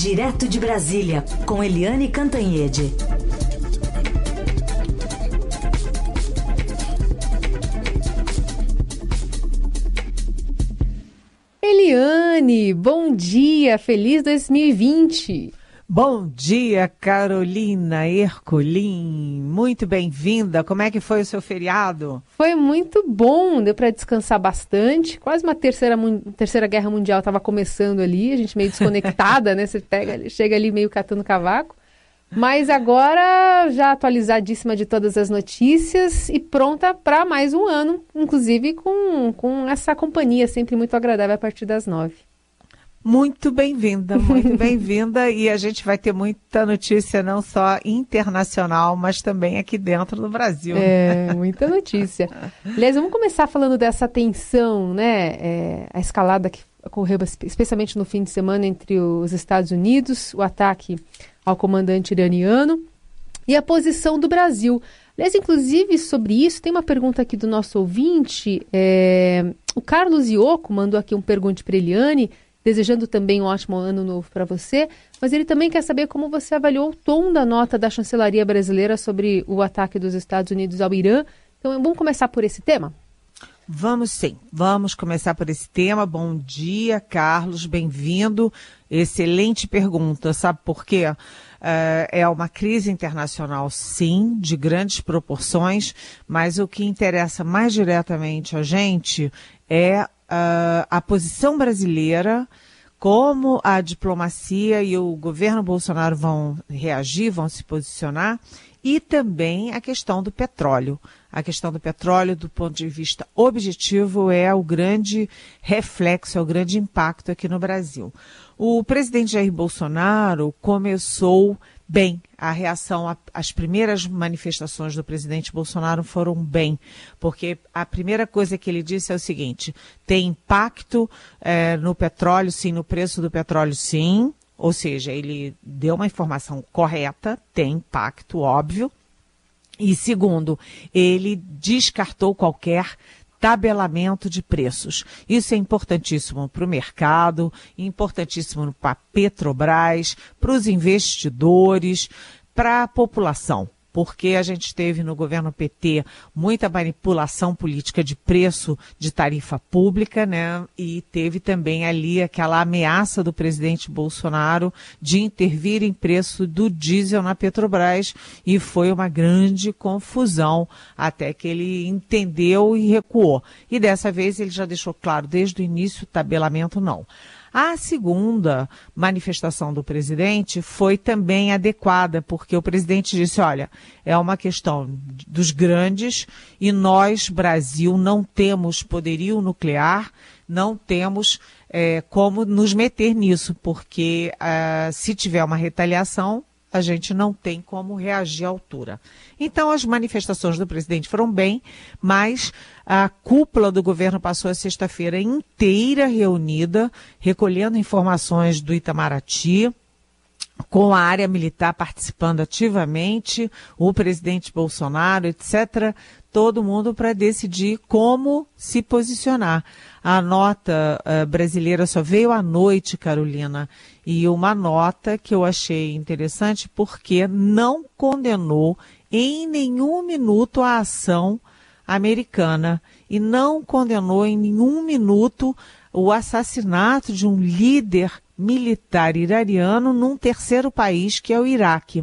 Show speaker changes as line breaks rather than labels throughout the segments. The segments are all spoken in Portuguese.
Direto de Brasília, com Eliane Cantanhede.
Eliane, bom dia, feliz 2020.
Bom dia, Carolina Ercolim. Muito bem-vinda. Como é que foi o seu feriado?
Foi muito bom, deu para descansar bastante. Quase uma terceira, terceira guerra mundial estava começando ali, a gente meio desconectada, né? Você pega, chega ali meio catando cavaco. Mas agora já atualizadíssima de todas as notícias e pronta para mais um ano, inclusive com, com essa companhia sempre muito agradável a partir das nove.
Muito bem-vinda, muito bem-vinda. e a gente vai ter muita notícia, não só internacional, mas também aqui dentro do Brasil.
É, muita notícia. Aliás, vamos começar falando dessa tensão, né? É, a escalada que ocorreu, especialmente no fim de semana, entre os Estados Unidos, o ataque ao comandante iraniano e a posição do Brasil. Aliás, inclusive, sobre isso, tem uma pergunta aqui do nosso ouvinte. É, o Carlos Ioco mandou aqui um pergunte para Eliane desejando também um ótimo ano novo para você, mas ele também quer saber como você avaliou o tom da nota da chancelaria brasileira sobre o ataque dos Estados Unidos ao Irã. Então, vamos começar por esse tema?
Vamos sim, vamos começar por esse tema. Bom dia, Carlos, bem-vindo. Excelente pergunta, sabe por quê? Uh, é uma crise internacional, sim, de grandes proporções, mas o que interessa mais diretamente a gente é uh, a posição brasileira, como a diplomacia e o governo Bolsonaro vão reagir, vão se posicionar, e também a questão do petróleo. A questão do petróleo, do ponto de vista objetivo, é o grande reflexo, é o grande impacto aqui no Brasil. O presidente Jair Bolsonaro começou bem. A reação às primeiras manifestações do presidente Bolsonaro foram bem, porque a primeira coisa que ele disse é o seguinte: tem impacto é, no petróleo, sim, no preço do petróleo, sim. Ou seja, ele deu uma informação correta, tem impacto, óbvio. E segundo, ele descartou qualquer tabelamento de preços. Isso é importantíssimo para o mercado, importantíssimo para a Petrobras, para os investidores, para a população porque a gente teve no governo PT muita manipulação política de preço de tarifa pública, né? E teve também ali aquela ameaça do presidente Bolsonaro de intervir em preço do diesel na Petrobras e foi uma grande confusão até que ele entendeu e recuou. E dessa vez ele já deixou claro desde o início, tabelamento não. A segunda manifestação do presidente foi também adequada, porque o presidente disse: olha, é uma questão dos grandes e nós, Brasil, não temos poderio nuclear, não temos é, como nos meter nisso, porque uh, se tiver uma retaliação, a gente não tem como reagir à altura. Então, as manifestações do presidente foram bem, mas a cúpula do governo passou a sexta-feira inteira reunida, recolhendo informações do Itamaraty, com a área militar participando ativamente, o presidente Bolsonaro, etc., todo mundo para decidir como se posicionar. A nota uh, brasileira só veio à noite, Carolina, e uma nota que eu achei interessante porque não condenou em nenhum minuto a ação americana e não condenou em nenhum minuto o assassinato de um líder militar iraniano num terceiro país, que é o Iraque.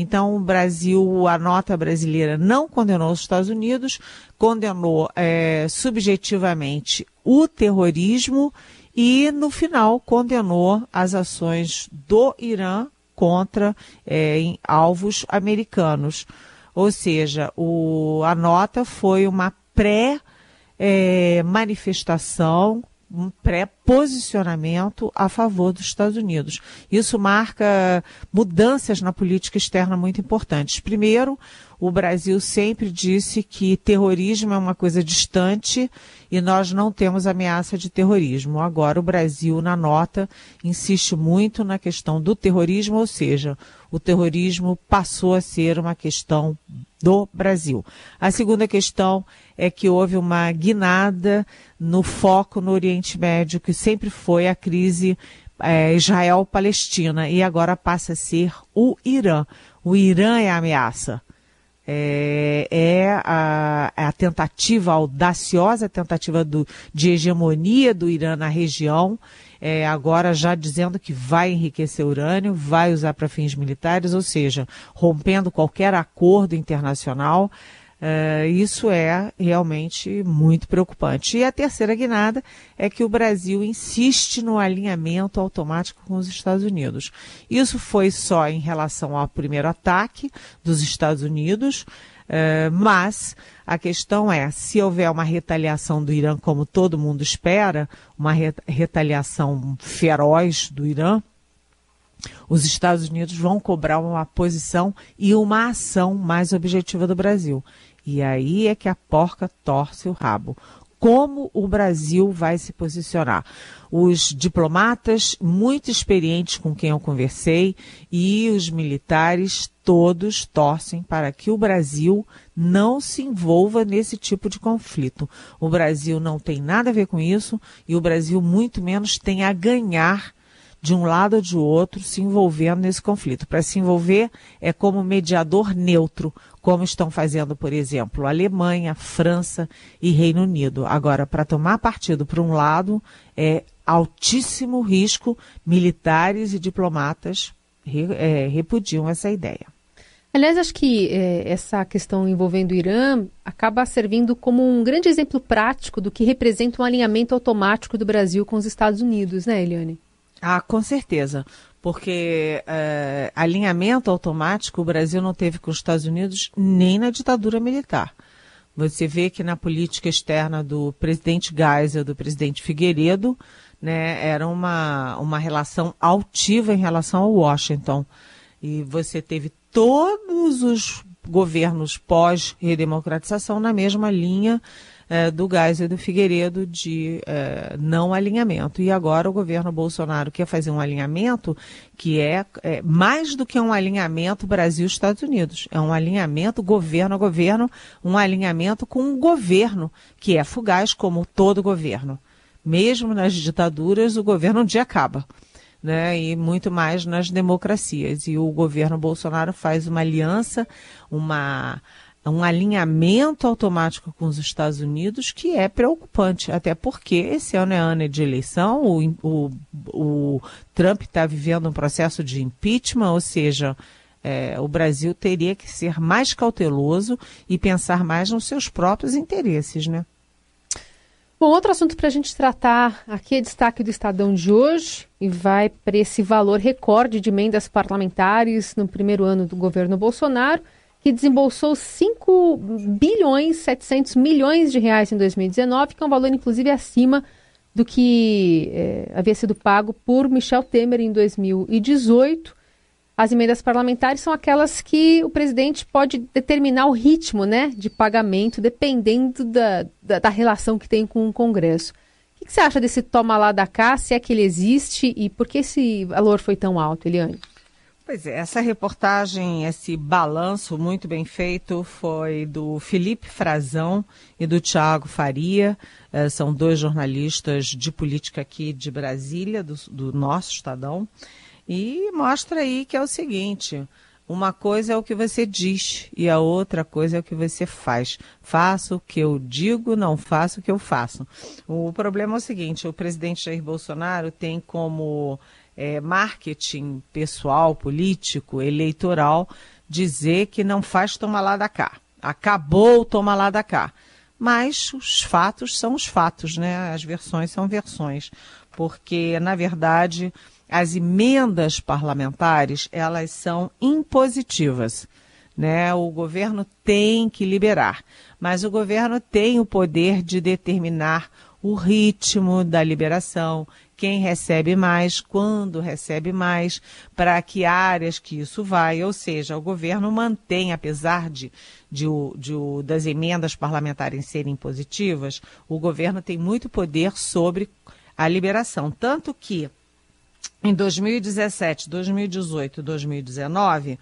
Então, o Brasil, a nota brasileira não condenou os Estados Unidos, condenou é, subjetivamente o terrorismo e, no final, condenou as ações do Irã contra é, em alvos americanos. Ou seja, o, a nota foi uma pré-manifestação é, um pré-posicionamento a favor dos Estados Unidos. Isso marca mudanças na política externa muito importantes. Primeiro, o Brasil sempre disse que terrorismo é uma coisa distante e nós não temos ameaça de terrorismo. Agora, o Brasil, na nota, insiste muito na questão do terrorismo, ou seja, o terrorismo passou a ser uma questão do Brasil. A segunda questão é que houve uma guinada no foco no Oriente Médio, que sempre foi a crise é, Israel-Palestina e agora passa a ser o Irã. O Irã é a ameaça. É, é a, é a, tentativa, a audaciosa tentativa do, de hegemonia do Irã na região, é, agora já dizendo que vai enriquecer urânio, vai usar para fins militares, ou seja, rompendo qualquer acordo internacional. Uh, isso é realmente muito preocupante. E a terceira guinada é que o Brasil insiste no alinhamento automático com os Estados Unidos. Isso foi só em relação ao primeiro ataque dos Estados Unidos, uh, mas a questão é: se houver uma retaliação do Irã, como todo mundo espera, uma retaliação feroz do Irã, os Estados Unidos vão cobrar uma posição e uma ação mais objetiva do Brasil. E aí é que a porca torce o rabo. Como o Brasil vai se posicionar? Os diplomatas muito experientes com quem eu conversei e os militares todos torcem para que o Brasil não se envolva nesse tipo de conflito. O Brasil não tem nada a ver com isso e o Brasil muito menos tem a ganhar de um lado ou de outro se envolvendo nesse conflito. Para se envolver é como mediador neutro, como estão fazendo, por exemplo, Alemanha, França e Reino Unido. Agora, para tomar partido por um lado, é altíssimo risco, militares e diplomatas é, repudiam essa ideia.
Aliás, acho que é, essa questão envolvendo o Irã acaba servindo como um grande exemplo prático do que representa um alinhamento automático do Brasil com os Estados Unidos, né, Eliane?
Ah, com certeza. Porque é, alinhamento automático o Brasil não teve com os Estados Unidos nem na ditadura militar. Você vê que na política externa do presidente Geisel, do presidente Figueiredo, né, era uma, uma relação altiva em relação ao Washington. E você teve todos os governos pós-redemocratização na mesma linha é, do Gás e do Figueiredo de é, não alinhamento. E agora o governo Bolsonaro quer fazer um alinhamento que é, é mais do que um alinhamento Brasil-Estados Unidos. É um alinhamento governo a governo, um alinhamento com um governo que é fugaz, como todo governo. Mesmo nas ditaduras, o governo um dia acaba. Né, e muito mais nas democracias. E o governo Bolsonaro faz uma aliança, uma um alinhamento automático com os Estados Unidos que é preocupante, até porque esse ano é ano de eleição, o, o, o Trump está vivendo um processo de impeachment, ou seja, é, o Brasil teria que ser mais cauteloso e pensar mais nos seus próprios interesses, né?
Bom, outro assunto para a gente tratar aqui é destaque do Estadão de hoje e vai para esse valor recorde de emendas parlamentares no primeiro ano do governo Bolsonaro que desembolsou 5 bilhões 700 milhões de reais em 2019, que é um valor inclusive acima do que é, havia sido pago por Michel Temer em 2018. As emendas parlamentares são aquelas que o presidente pode determinar o ritmo né, de pagamento, dependendo da, da, da relação que tem com o Congresso. O que, que você acha desse toma lá da cá, se é que ele existe e por que esse valor foi tão alto, Eliane?
Pois é, essa reportagem, esse balanço muito bem feito foi do Felipe Frazão e do Tiago Faria. É, são dois jornalistas de política aqui de Brasília, do, do nosso Estadão. E mostra aí que é o seguinte: uma coisa é o que você diz e a outra coisa é o que você faz. Faço o que eu digo, não faço o que eu faço. O problema é o seguinte: o presidente Jair Bolsonaro tem como é, marketing pessoal, político, eleitoral, dizer que não faz tomar lá da cá. Acabou tomar lá da cá. Mas os fatos são os fatos, né? As versões são versões. Porque, na verdade, as emendas parlamentares, elas são impositivas. Né? O governo tem que liberar, mas o governo tem o poder de determinar o ritmo da liberação, quem recebe mais, quando recebe mais, para que áreas que isso vai, ou seja, o governo mantém, apesar de, de, de, das emendas parlamentares serem positivas, o governo tem muito poder sobre a liberação. Tanto que em 2017, 2018 e 2019,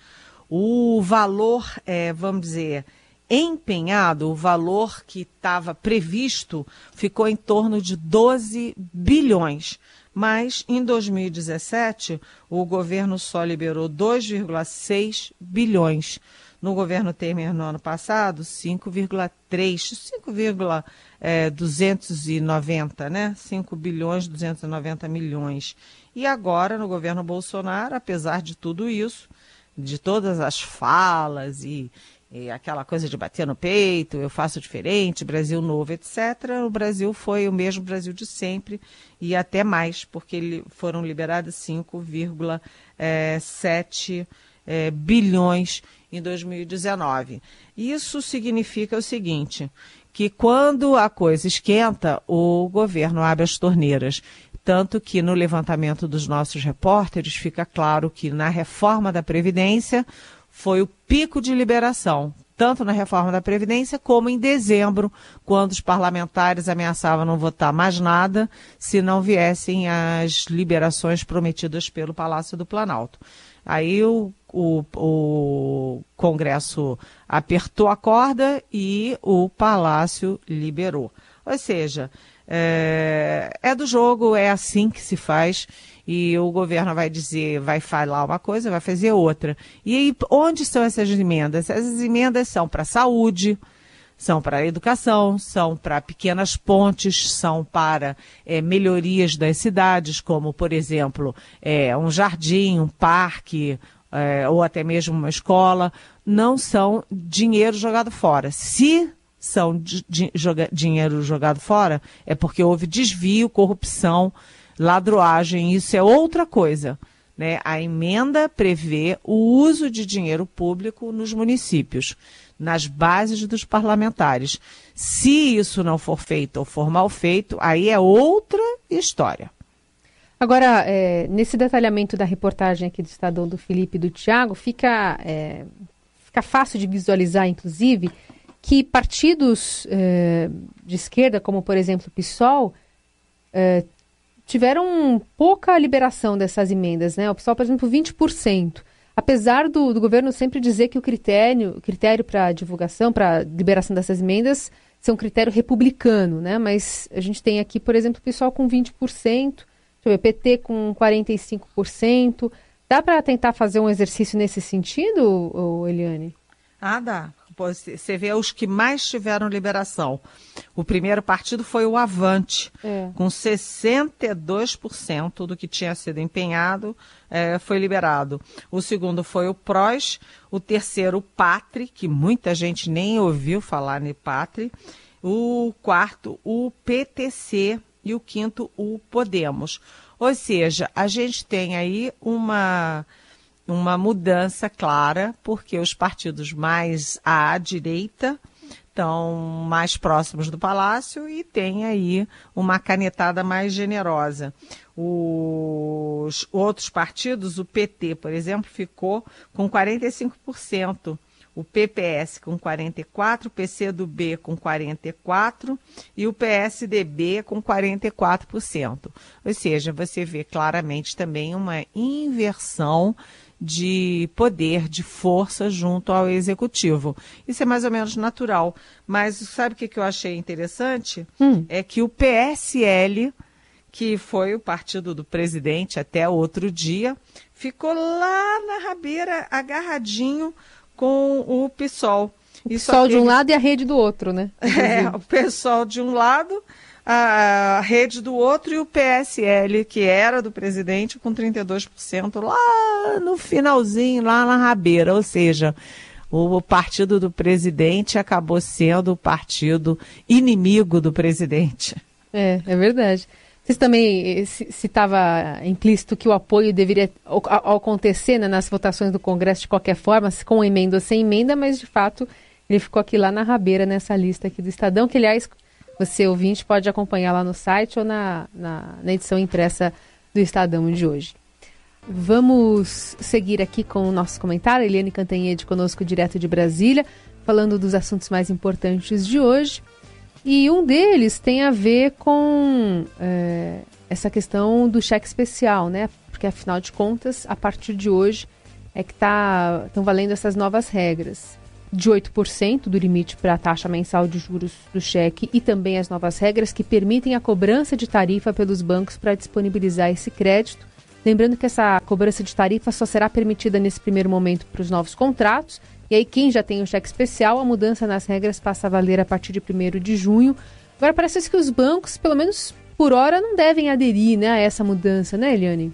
o valor, é, vamos dizer, empenhado, o valor que estava previsto ficou em torno de 12 bilhões. Mas em 2017 o governo só liberou 2,6 bilhões. No governo Temer no ano passado, 5,3, 5,290, é, né? 5 bilhões 290 milhões. E agora, no governo Bolsonaro, apesar de tudo isso, de todas as falas e, e aquela coisa de bater no peito, eu faço diferente, Brasil novo, etc., o Brasil foi o mesmo Brasil de sempre e até mais, porque foram liberados 5,7 é, bilhões em 2019. Isso significa o seguinte, que quando a coisa esquenta, o governo abre as torneiras. Tanto que no levantamento dos nossos repórteres fica claro que na reforma da Previdência foi o pico de liberação, tanto na reforma da Previdência como em dezembro, quando os parlamentares ameaçavam não votar mais nada se não viessem as liberações prometidas pelo Palácio do Planalto. Aí o, o, o Congresso apertou a corda e o Palácio liberou. Ou seja, é, é, do jogo, é assim que se faz. E o governo vai dizer, vai falar uma coisa, vai fazer outra. E aí, onde são essas emendas? Essas emendas são para a saúde, são para a educação, são para pequenas pontes, são para é, melhorias das cidades, como, por exemplo, é, um jardim, um parque, é, ou até mesmo uma escola. Não são dinheiro jogado fora. Se são joga, dinheiro jogado fora, é porque houve desvio, corrupção, ladroagem, isso é outra coisa. Né? A emenda prevê o uso de dinheiro público nos municípios, nas bases dos parlamentares. Se isso não for feito ou for mal feito, aí é outra história.
Agora, é, nesse detalhamento da reportagem aqui do Estadão do Felipe e do Tiago, fica, é, fica fácil de visualizar, inclusive, que partidos eh, de esquerda, como por exemplo o PSOL, eh, tiveram pouca liberação dessas emendas, né? O PSOL, por exemplo, 20%. Apesar do, do governo sempre dizer que o critério, critério para divulgação, para liberação dessas emendas, é um critério republicano, né? Mas a gente tem aqui, por exemplo, o PSOL com 20%, deixa eu ver, PT com 45%. Dá para tentar fazer um exercício nesse sentido, Eliane?
Ah, dá você vê os que mais tiveram liberação. O primeiro partido foi o Avante, é. com 62% do que tinha sido empenhado é, foi liberado. O segundo foi o PROS, o terceiro o Patri, que muita gente nem ouviu falar no Patri, o quarto o PTC e o quinto o Podemos. Ou seja, a gente tem aí uma uma mudança clara, porque os partidos mais à direita estão mais próximos do palácio e tem aí uma canetada mais generosa. Os outros partidos, o PT, por exemplo, ficou com 45%. O PPS com 44, o PCdoB com 44 e o PSDB com 44%. Ou seja, você vê claramente também uma inversão de poder, de força junto ao executivo. Isso é mais ou menos natural. Mas sabe o que, que eu achei interessante? Hum. É que o PSL, que foi o partido do presidente até outro dia, ficou lá na rabeira, agarradinho com o PSOL.
O PSOL de um lado e a rede do outro, né?
É, o PSOL de um lado a rede do outro e o PSL, que era do presidente, com 32% lá no finalzinho, lá na rabeira. Ou seja, o partido do presidente acabou sendo o partido inimigo do presidente.
É, é verdade. Vocês também, eh, se estava implícito que o apoio deveria acontecer né, nas votações do Congresso de qualquer forma, com emenda ou sem emenda, mas de fato ele ficou aqui lá na rabeira nessa lista aqui do Estadão, que aliás você, ouvinte, pode acompanhar lá no site ou na, na, na edição impressa do Estadão de hoje. Vamos seguir aqui com o nosso comentário. Eliane Cantanhede conosco direto de Brasília, falando dos assuntos mais importantes de hoje. E um deles tem a ver com é, essa questão do cheque especial, né? Porque afinal de contas, a partir de hoje é que estão tá, valendo essas novas regras. De 8% do limite para a taxa mensal de juros do cheque e também as novas regras que permitem a cobrança de tarifa pelos bancos para disponibilizar esse crédito. Lembrando que essa cobrança de tarifa só será permitida nesse primeiro momento para os novos contratos. E aí, quem já tem o cheque especial, a mudança nas regras passa a valer a partir de 1 de junho. Agora, parece que os bancos, pelo menos por hora, não devem aderir né, a essa mudança, né, Eliane?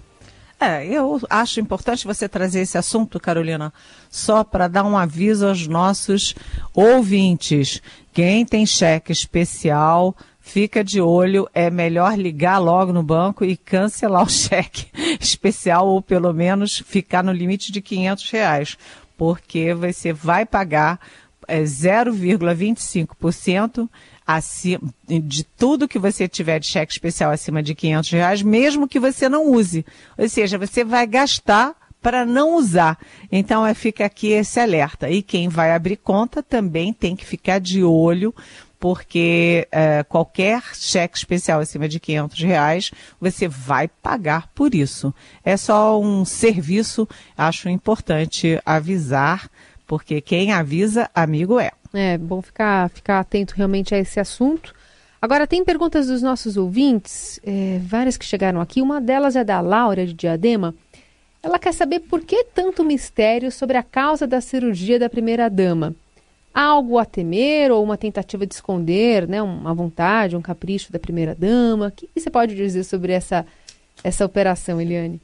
É, eu acho importante você trazer esse assunto, Carolina, só para dar um aviso aos nossos ouvintes. Quem tem cheque especial, fica de olho, é melhor ligar logo no banco e cancelar o cheque especial ou pelo menos ficar no limite de 500 reais, porque você vai pagar é, 0,25% acima, de tudo que você tiver de cheque especial acima de 500 reais, mesmo que você não use. Ou seja, você vai gastar para não usar. Então, é, fica aqui esse alerta. E quem vai abrir conta também tem que ficar de olho, porque é, qualquer cheque especial acima de 500 reais, você vai pagar por isso. É só um serviço, acho importante avisar, porque quem avisa, amigo é.
É bom ficar, ficar atento realmente a esse assunto. Agora, tem perguntas dos nossos ouvintes, é, várias que chegaram aqui. Uma delas é da Laura de Diadema. Ela quer saber por que tanto mistério sobre a causa da cirurgia da primeira-dama. Há algo a temer ou uma tentativa de esconder, né, uma vontade, um capricho da primeira-dama? O que você pode dizer sobre essa, essa operação, Eliane?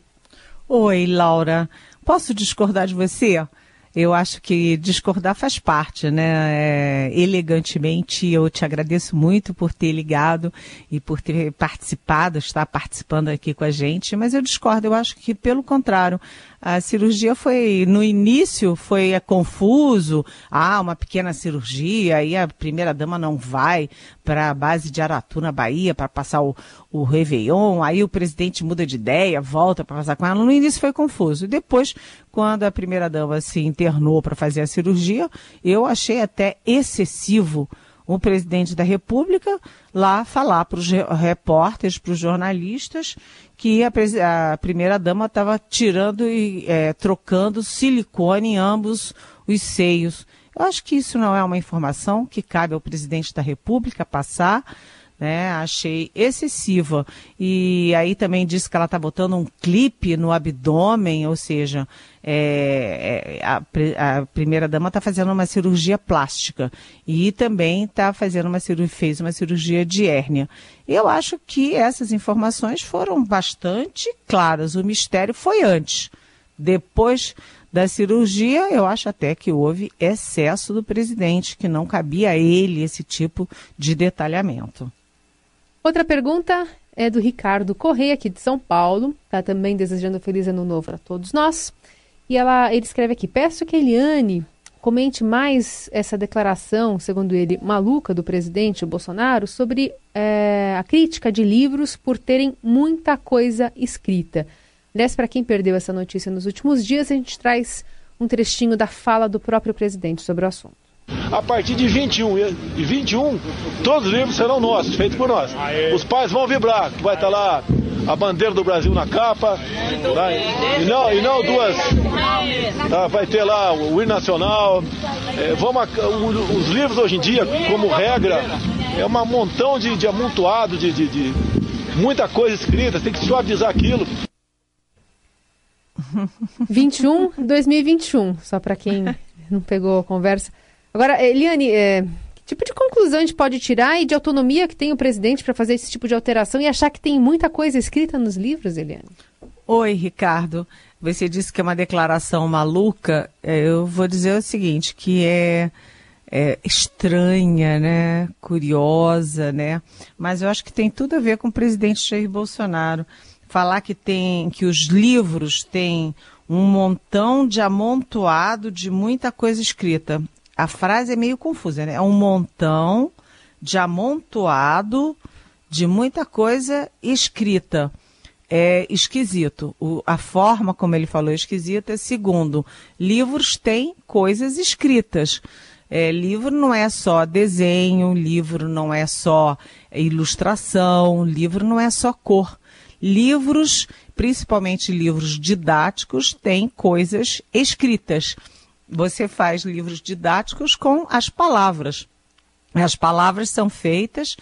Oi, Laura. Posso discordar de você? Eu acho que discordar faz parte, né? É, elegantemente, eu te agradeço muito por ter ligado e por ter participado, estar participando aqui com a gente, mas eu discordo. Eu acho que, pelo contrário, a cirurgia foi, no início, foi é, confuso. Ah, uma pequena cirurgia, aí a primeira dama não vai para a base de Aratu, na Bahia, para passar o, o Réveillon. Aí o presidente muda de ideia, volta para passar com ela. No início foi confuso. E depois, quando a primeira dama se internou para fazer a cirurgia, eu achei até excessivo o presidente da República lá falar para os repórteres, para os jornalistas, que a, a primeira-dama estava tirando e é, trocando silicone em ambos os seios. Eu acho que isso não é uma informação que cabe ao presidente da República passar né? Achei excessiva. E aí também disse que ela está botando um clipe no abdômen, ou seja, é, é, a, a primeira-dama está fazendo uma cirurgia plástica e também está fazendo uma cirurgia, fez uma cirurgia de hérnia. Eu acho que essas informações foram bastante claras. O mistério foi antes. Depois da cirurgia, eu acho até que houve excesso do presidente, que não cabia a ele esse tipo de detalhamento.
Outra pergunta é do Ricardo Correia, aqui de São Paulo. Está também desejando feliz ano novo a todos nós. E ela, ele escreve aqui: peço que Eliane comente mais essa declaração, segundo ele, maluca do presidente Bolsonaro sobre é, a crítica de livros por terem muita coisa escrita. Aliás, para quem perdeu essa notícia nos últimos dias, a gente traz um trechinho da fala do próprio presidente sobre o assunto.
A partir de 21 e 21, todos os livros serão nossos, feitos por nós. Os pais vão vibrar, vai estar lá a bandeira do Brasil na capa, tá? e, não, e não duas. Tá? Vai ter lá o hino nacional. É, vamos, os livros hoje em dia, como regra, é um montão de, de amontoado, de, de, de muita coisa escrita, tem que suavizar aquilo.
21, 2021, só para quem não pegou a conversa. Agora, Eliane, é, que tipo de conclusão a gente pode tirar e de autonomia que tem o presidente para fazer esse tipo de alteração e achar que tem muita coisa escrita nos livros, Eliane?
Oi, Ricardo. Você disse que é uma declaração maluca. É, eu vou dizer o seguinte, que é, é estranha, né? Curiosa, né? Mas eu acho que tem tudo a ver com o presidente Jair Bolsonaro. Falar que tem que os livros têm um montão de amontoado de muita coisa escrita a frase é meio confusa, né? É um montão de amontoado de muita coisa escrita. É esquisito. O, a forma como ele falou é esquisita. Segundo, livros têm coisas escritas. É, livro não é só desenho, livro não é só ilustração, livro não é só cor. Livros, principalmente livros didáticos, têm coisas escritas. Você faz livros didáticos com as palavras. As palavras são feitas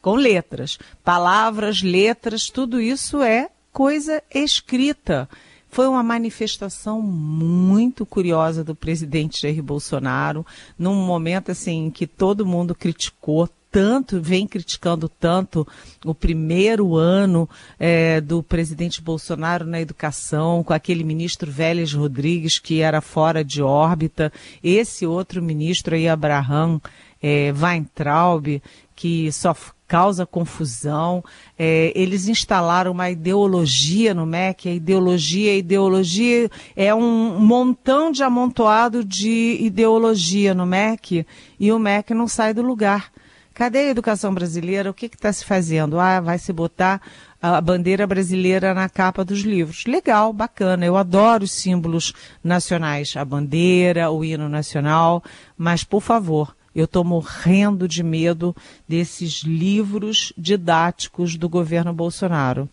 com letras. Palavras, letras, tudo isso é coisa escrita. Foi uma manifestação muito curiosa do presidente Jair Bolsonaro, num momento assim que todo mundo criticou tanto, vem criticando tanto o primeiro ano é, do presidente Bolsonaro na educação, com aquele ministro Vélez Rodrigues que era fora de órbita, esse outro ministro aí, Abraham é, Weintraub, que só causa confusão. É, eles instalaram uma ideologia no MEC, a ideologia, a ideologia é um montão de amontoado de ideologia no MEC e o MEC não sai do lugar. Cadê a educação brasileira? O que está se fazendo? Ah, vai se botar a bandeira brasileira na capa dos livros. Legal, bacana. Eu adoro os símbolos nacionais, a bandeira, o hino nacional, mas por favor, eu estou morrendo de medo desses livros didáticos do governo Bolsonaro.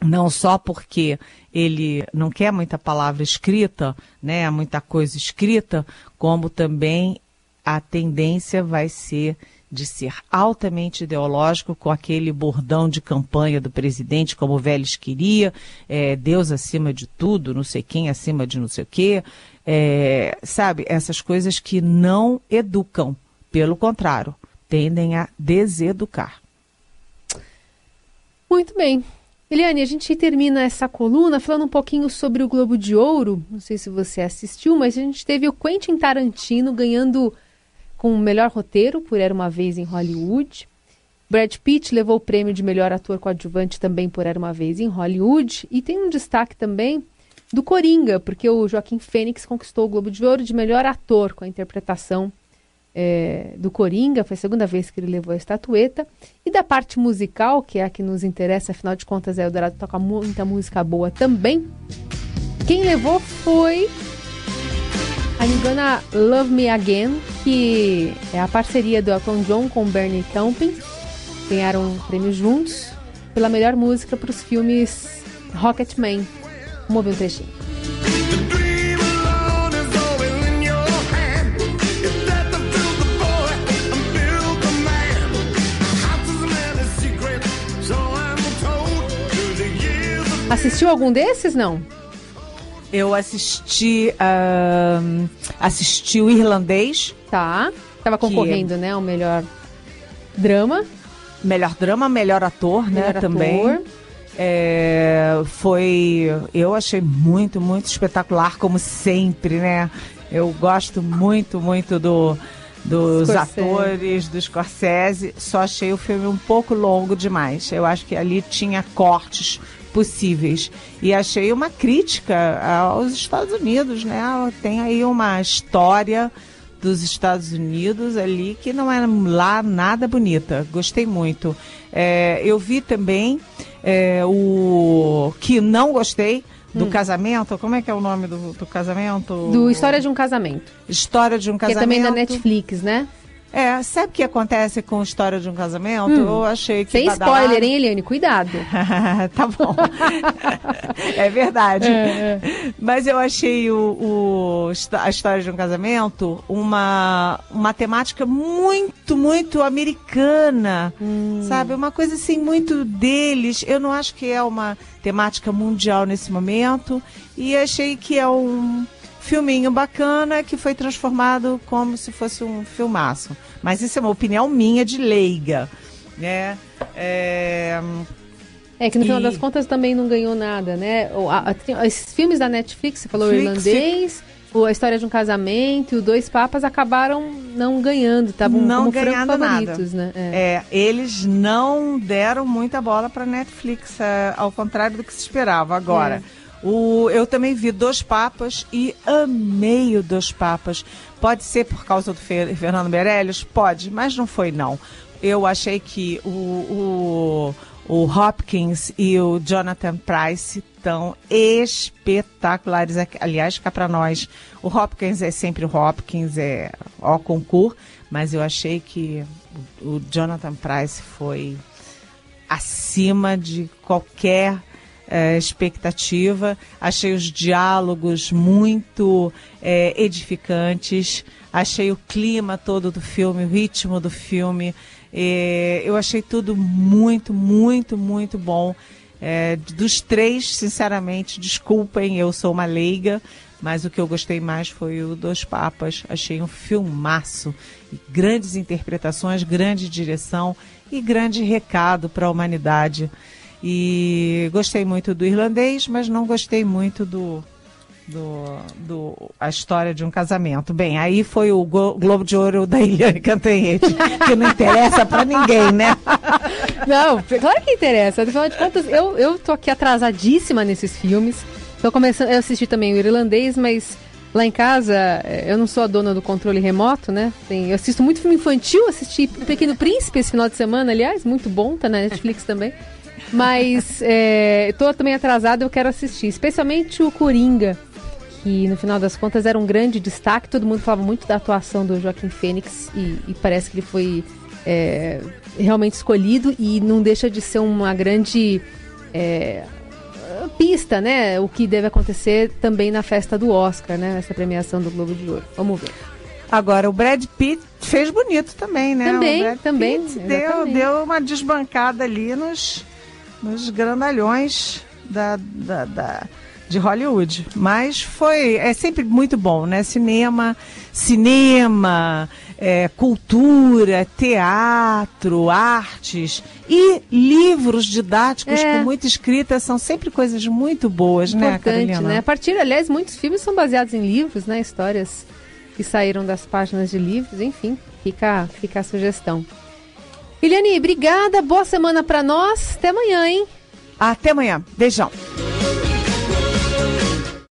Não só porque ele não quer muita palavra escrita, né, muita coisa escrita, como também a tendência vai ser de ser altamente ideológico, com aquele bordão de campanha do presidente, como o Vélez queria, é, Deus acima de tudo, não sei quem acima de não sei o quê, é, sabe, essas coisas que não educam, pelo contrário, tendem a deseducar.
Muito bem. Eliane, a gente termina essa coluna falando um pouquinho sobre o Globo de Ouro. Não sei se você assistiu, mas a gente teve o Quentin Tarantino ganhando com o melhor roteiro por Era Uma Vez em Hollywood. Brad Pitt levou o prêmio de melhor ator coadjuvante também por Era Uma Vez em Hollywood. E tem um destaque também do Coringa, porque o Joaquim Fênix conquistou o Globo de Ouro de melhor ator com a interpretação é, do Coringa, foi a segunda vez que ele levou a estatueta. E da parte musical, que é a que nos interessa, afinal de contas, é o Dourado toca muita música boa também. Quem levou foi I'm Gonna Love Me Again, que é a parceria do Elton John com Bernie Taupin. Ganharam um prêmio juntos pela melhor música para os filmes Rocketman. Vamos ouvir um trechinho. Assistiu algum desses, não?
Eu assisti, uh, assisti o irlandês.
Tá. Tava concorrendo, que... né? O melhor drama.
Melhor drama, melhor ator, né, melhor né? Ator. Também. É, foi. Eu achei muito, muito espetacular, como sempre, né? Eu gosto muito, muito do, dos Scorsese. atores, do Scorsese. Só achei o filme um pouco longo demais. Eu acho que ali tinha cortes possíveis. E achei uma crítica aos Estados Unidos, né? Tem aí uma história dos Estados Unidos ali que não é lá nada bonita. Gostei muito. É, eu vi também é, o que não gostei do hum. casamento. Como é que é o nome do, do casamento?
Do História de um Casamento.
História de um Casamento.
Que é também da Netflix, né?
É, sabe o que acontece com a história de um casamento? Hum, eu achei que.
Sem spoiler, hein, Eliane? Cuidado.
tá bom. é verdade. É, é. Mas eu achei o, o, a história de um casamento uma, uma temática muito, muito americana. Hum. Sabe? Uma coisa assim, muito deles. Eu não acho que é uma temática mundial nesse momento. E achei que é um filminho bacana que foi transformado como se fosse um filmaço. Mas isso é uma opinião minha de leiga, né? É...
É que no final das contas também não ganhou nada, né? esses filmes da Netflix, você falou o irlandês, o A História de um Casamento e o Dois Papas acabaram não ganhando, estavam não como ganhando favoritos, nada.
né? É. é. eles não deram muita bola para Netflix, é, ao contrário do que se esperava. Agora, é. O, eu também vi Dois Papas e amei o Dois Papas. Pode ser por causa do Fernando Meirelles? Pode, mas não foi não. Eu achei que o, o, o Hopkins e o Jonathan Price estão espetaculares. Aliás, cá para nós, o Hopkins é sempre o Hopkins, é ó concurso, mas eu achei que o Jonathan Price foi acima de qualquer é, expectativa. Achei os diálogos muito é, edificantes. Achei o clima todo do filme, o ritmo do filme. É, eu achei tudo muito, muito, muito bom. É, dos três, sinceramente, desculpem, eu sou uma leiga, mas o que eu gostei mais foi o Dois Papas. Achei um filmaço. Grandes interpretações, grande direção e grande recado para a humanidade. E gostei muito do irlandês, mas não gostei muito do, do, do, a história de um casamento. Bem, aí foi o Globo de Ouro da Eliane Cantanhete, que não interessa para ninguém, né?
Não, claro que interessa. Afinal de contas, eu, eu tô aqui atrasadíssima nesses filmes. Tô começando, eu assisti também o irlandês, mas lá em casa eh, eu não sou a dona do controle remoto, né? Tem, eu assisto muito filme infantil, assisti Pequeno Príncipe esse final de semana, aliás, muito bom, tá na Netflix também. Mas é, tô também atrasada, eu quero assistir, especialmente o Coringa que no final das contas era um grande destaque. Todo mundo falava muito da atuação do Joaquim Fênix e, e parece que ele foi é, realmente escolhido e não deixa de ser uma grande é, pista, né? O que deve acontecer também na festa do Oscar, né? Nessa premiação do Globo de Ouro. Vamos ver.
Agora, o Brad Pitt fez bonito também, né?
Também, também.
Deu, deu uma desbancada ali nos, nos grandalhões da, da, da de Hollywood. Mas foi, é sempre muito bom, né? Cinema, cinema, é, cultura, teatro, artes e livros didáticos é. com muita escrita são sempre coisas muito boas,
né,
Importante, né,
Carolina? né? A partir, aliás, muitos filmes são baseados em livros, né? Histórias que saíram das páginas de livros, enfim, fica, fica a sugestão. Eliane, obrigada, boa semana para nós, até amanhã, hein?
Até amanhã, beijão.